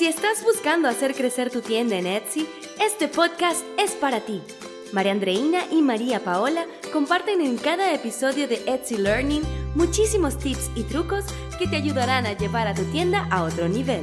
Si estás buscando hacer crecer tu tienda en Etsy, este podcast es para ti. María Andreina y María Paola comparten en cada episodio de Etsy Learning muchísimos tips y trucos que te ayudarán a llevar a tu tienda a otro nivel.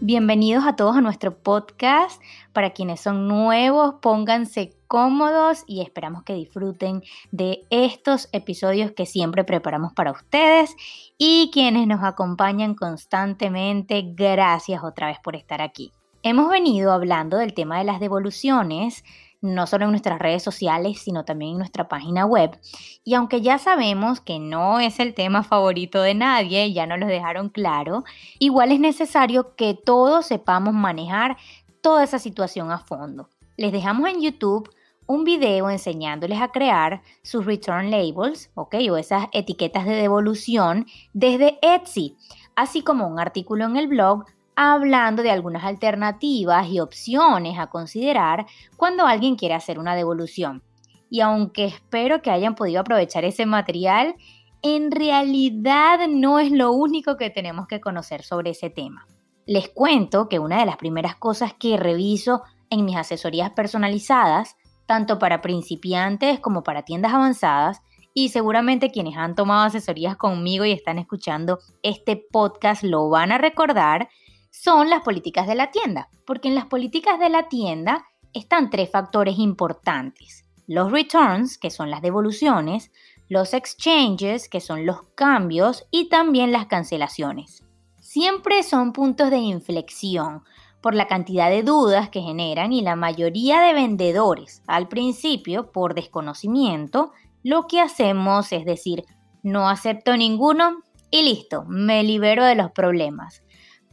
Bienvenidos a todos a nuestro podcast. Para quienes son nuevos, pónganse cómodos y esperamos que disfruten de estos episodios que siempre preparamos para ustedes. Y quienes nos acompañan constantemente, gracias otra vez por estar aquí. Hemos venido hablando del tema de las devoluciones no solo en nuestras redes sociales, sino también en nuestra página web. Y aunque ya sabemos que no es el tema favorito de nadie, ya nos lo dejaron claro, igual es necesario que todos sepamos manejar toda esa situación a fondo. Les dejamos en YouTube un video enseñándoles a crear sus return labels, ¿ok? O esas etiquetas de devolución desde Etsy, así como un artículo en el blog hablando de algunas alternativas y opciones a considerar cuando alguien quiere hacer una devolución. Y aunque espero que hayan podido aprovechar ese material, en realidad no es lo único que tenemos que conocer sobre ese tema. Les cuento que una de las primeras cosas que reviso en mis asesorías personalizadas, tanto para principiantes como para tiendas avanzadas, y seguramente quienes han tomado asesorías conmigo y están escuchando este podcast lo van a recordar, son las políticas de la tienda, porque en las políticas de la tienda están tres factores importantes. Los returns, que son las devoluciones, los exchanges, que son los cambios, y también las cancelaciones. Siempre son puntos de inflexión por la cantidad de dudas que generan y la mayoría de vendedores al principio, por desconocimiento, lo que hacemos es decir, no acepto ninguno y listo, me libero de los problemas.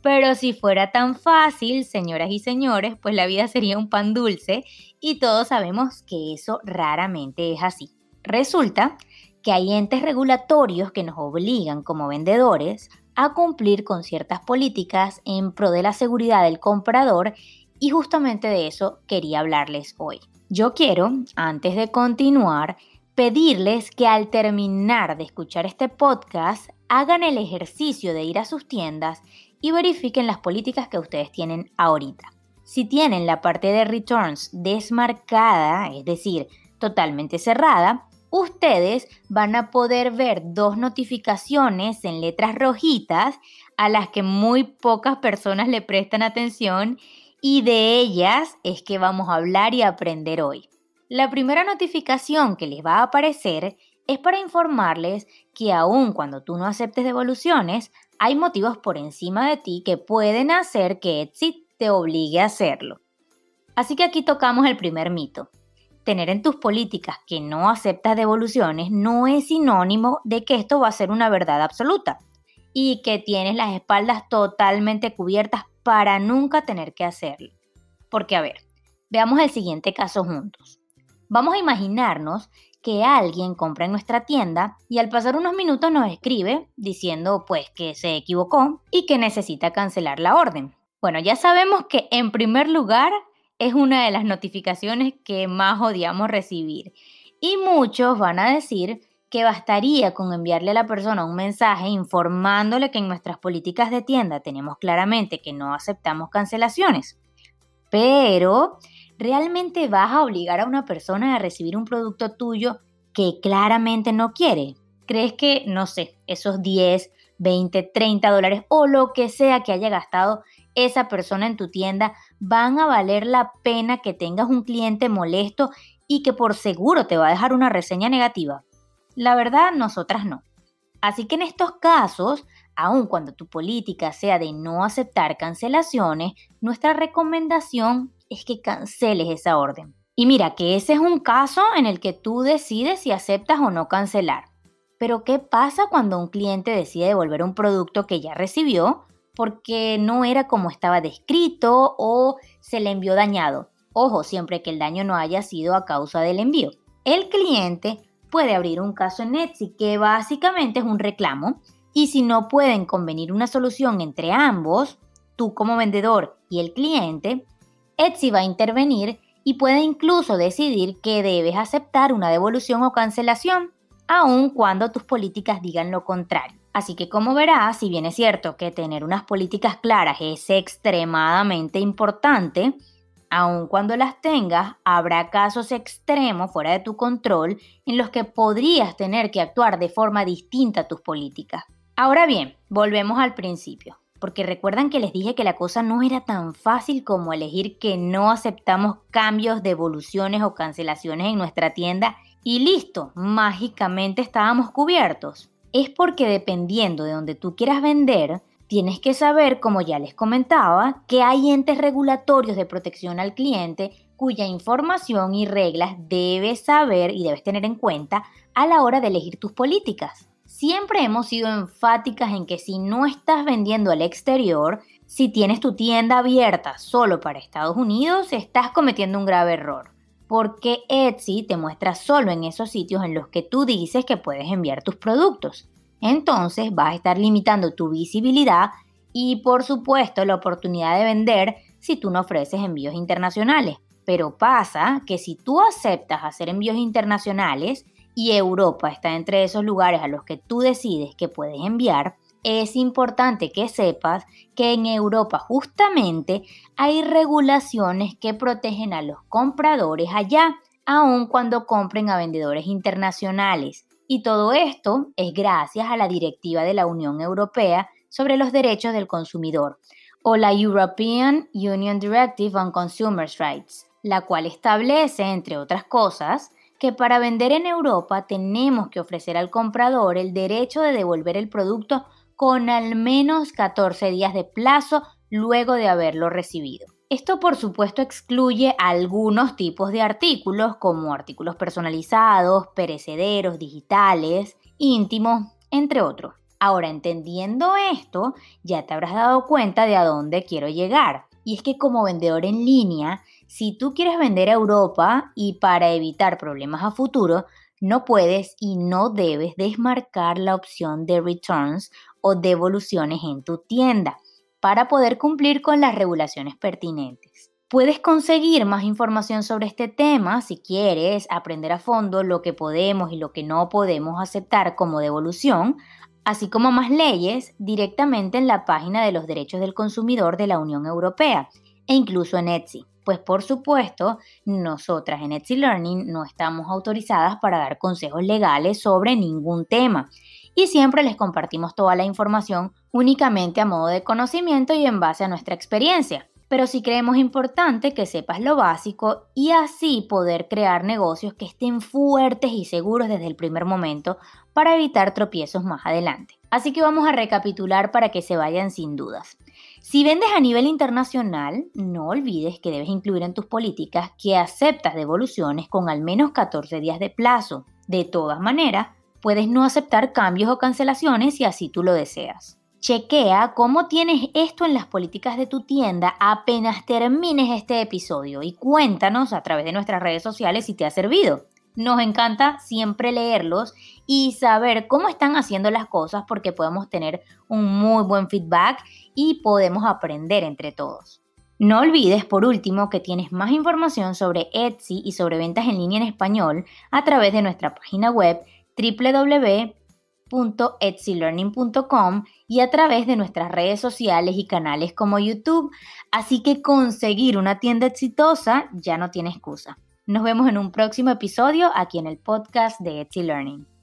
Pero si fuera tan fácil, señoras y señores, pues la vida sería un pan dulce y todos sabemos que eso raramente es así. Resulta que hay entes regulatorios que nos obligan como vendedores a cumplir con ciertas políticas en pro de la seguridad del comprador y justamente de eso quería hablarles hoy. Yo quiero, antes de continuar, pedirles que al terminar de escuchar este podcast hagan el ejercicio de ir a sus tiendas y verifiquen las políticas que ustedes tienen ahorita. Si tienen la parte de returns desmarcada, es decir, totalmente cerrada, ustedes van a poder ver dos notificaciones en letras rojitas a las que muy pocas personas le prestan atención y de ellas es que vamos a hablar y aprender hoy. La primera notificación que les va a aparecer es para informarles que aun cuando tú no aceptes devoluciones, hay motivos por encima de ti que pueden hacer que Etsy te obligue a hacerlo. Así que aquí tocamos el primer mito. Tener en tus políticas que no aceptas devoluciones no es sinónimo de que esto va a ser una verdad absoluta y que tienes las espaldas totalmente cubiertas para nunca tener que hacerlo. Porque a ver, veamos el siguiente caso juntos. Vamos a imaginarnos que alguien compra en nuestra tienda y al pasar unos minutos nos escribe diciendo pues que se equivocó y que necesita cancelar la orden. Bueno, ya sabemos que en primer lugar es una de las notificaciones que más odiamos recibir y muchos van a decir que bastaría con enviarle a la persona un mensaje informándole que en nuestras políticas de tienda tenemos claramente que no aceptamos cancelaciones. Pero ¿realmente vas a obligar a una persona a recibir un producto tuyo que claramente no quiere? ¿Crees que, no sé, esos 10, 20, 30 dólares o lo que sea que haya gastado esa persona en tu tienda van a valer la pena que tengas un cliente molesto y que por seguro te va a dejar una reseña negativa? La verdad, nosotras no. Así que en estos casos, aun cuando tu política sea de no aceptar cancelaciones, nuestra recomendación es que canceles esa orden. Y mira que ese es un caso en el que tú decides si aceptas o no cancelar. Pero ¿qué pasa cuando un cliente decide devolver un producto que ya recibió porque no era como estaba descrito o se le envió dañado? Ojo, siempre que el daño no haya sido a causa del envío. El cliente puede abrir un caso en Etsy que básicamente es un reclamo y si no pueden convenir una solución entre ambos, tú como vendedor y el cliente, Etsy va a intervenir y puede incluso decidir que debes aceptar una devolución o cancelación, aun cuando tus políticas digan lo contrario. Así que como verás, si bien es cierto que tener unas políticas claras es extremadamente importante, aun cuando las tengas, habrá casos extremos fuera de tu control en los que podrías tener que actuar de forma distinta a tus políticas. Ahora bien, volvemos al principio, porque recuerdan que les dije que la cosa no era tan fácil como elegir que no aceptamos cambios, devoluciones o cancelaciones en nuestra tienda y listo, mágicamente estábamos cubiertos. Es porque dependiendo de donde tú quieras vender, Tienes que saber, como ya les comentaba, que hay entes regulatorios de protección al cliente cuya información y reglas debes saber y debes tener en cuenta a la hora de elegir tus políticas. Siempre hemos sido enfáticas en que si no estás vendiendo al exterior, si tienes tu tienda abierta solo para Estados Unidos, estás cometiendo un grave error. Porque Etsy te muestra solo en esos sitios en los que tú dices que puedes enviar tus productos entonces vas a estar limitando tu visibilidad y por supuesto la oportunidad de vender si tú no ofreces envíos internacionales. Pero pasa que si tú aceptas hacer envíos internacionales y Europa está entre esos lugares a los que tú decides que puedes enviar, es importante que sepas que en Europa justamente hay regulaciones que protegen a los compradores allá, aun cuando compren a vendedores internacionales. Y todo esto es gracias a la Directiva de la Unión Europea sobre los derechos del consumidor, o la European Union Directive on Consumers' Rights, la cual establece, entre otras cosas, que para vender en Europa tenemos que ofrecer al comprador el derecho de devolver el producto con al menos 14 días de plazo luego de haberlo recibido. Esto por supuesto excluye algunos tipos de artículos como artículos personalizados, perecederos, digitales, íntimos, entre otros. Ahora, entendiendo esto, ya te habrás dado cuenta de a dónde quiero llegar. Y es que como vendedor en línea, si tú quieres vender a Europa y para evitar problemas a futuro, no puedes y no debes desmarcar la opción de returns o devoluciones en tu tienda para poder cumplir con las regulaciones pertinentes. Puedes conseguir más información sobre este tema si quieres aprender a fondo lo que podemos y lo que no podemos aceptar como devolución, así como más leyes directamente en la página de los derechos del consumidor de la Unión Europea e incluso en Etsy. Pues por supuesto, nosotras en Etsy Learning no estamos autorizadas para dar consejos legales sobre ningún tema y siempre les compartimos toda la información únicamente a modo de conocimiento y en base a nuestra experiencia. Pero sí creemos importante que sepas lo básico y así poder crear negocios que estén fuertes y seguros desde el primer momento para evitar tropiezos más adelante. Así que vamos a recapitular para que se vayan sin dudas. Si vendes a nivel internacional, no olvides que debes incluir en tus políticas que aceptas devoluciones con al menos 14 días de plazo. De todas maneras, puedes no aceptar cambios o cancelaciones si así tú lo deseas. Chequea cómo tienes esto en las políticas de tu tienda apenas termines este episodio y cuéntanos a través de nuestras redes sociales si te ha servido. Nos encanta siempre leerlos y saber cómo están haciendo las cosas porque podemos tener un muy buen feedback y podemos aprender entre todos. No olvides, por último, que tienes más información sobre Etsy y sobre ventas en línea en español a través de nuestra página web www.etsylearning.com y a través de nuestras redes sociales y canales como YouTube. Así que conseguir una tienda exitosa ya no tiene excusa. Nos vemos en un próximo episodio aquí en el podcast de Etsy Learning.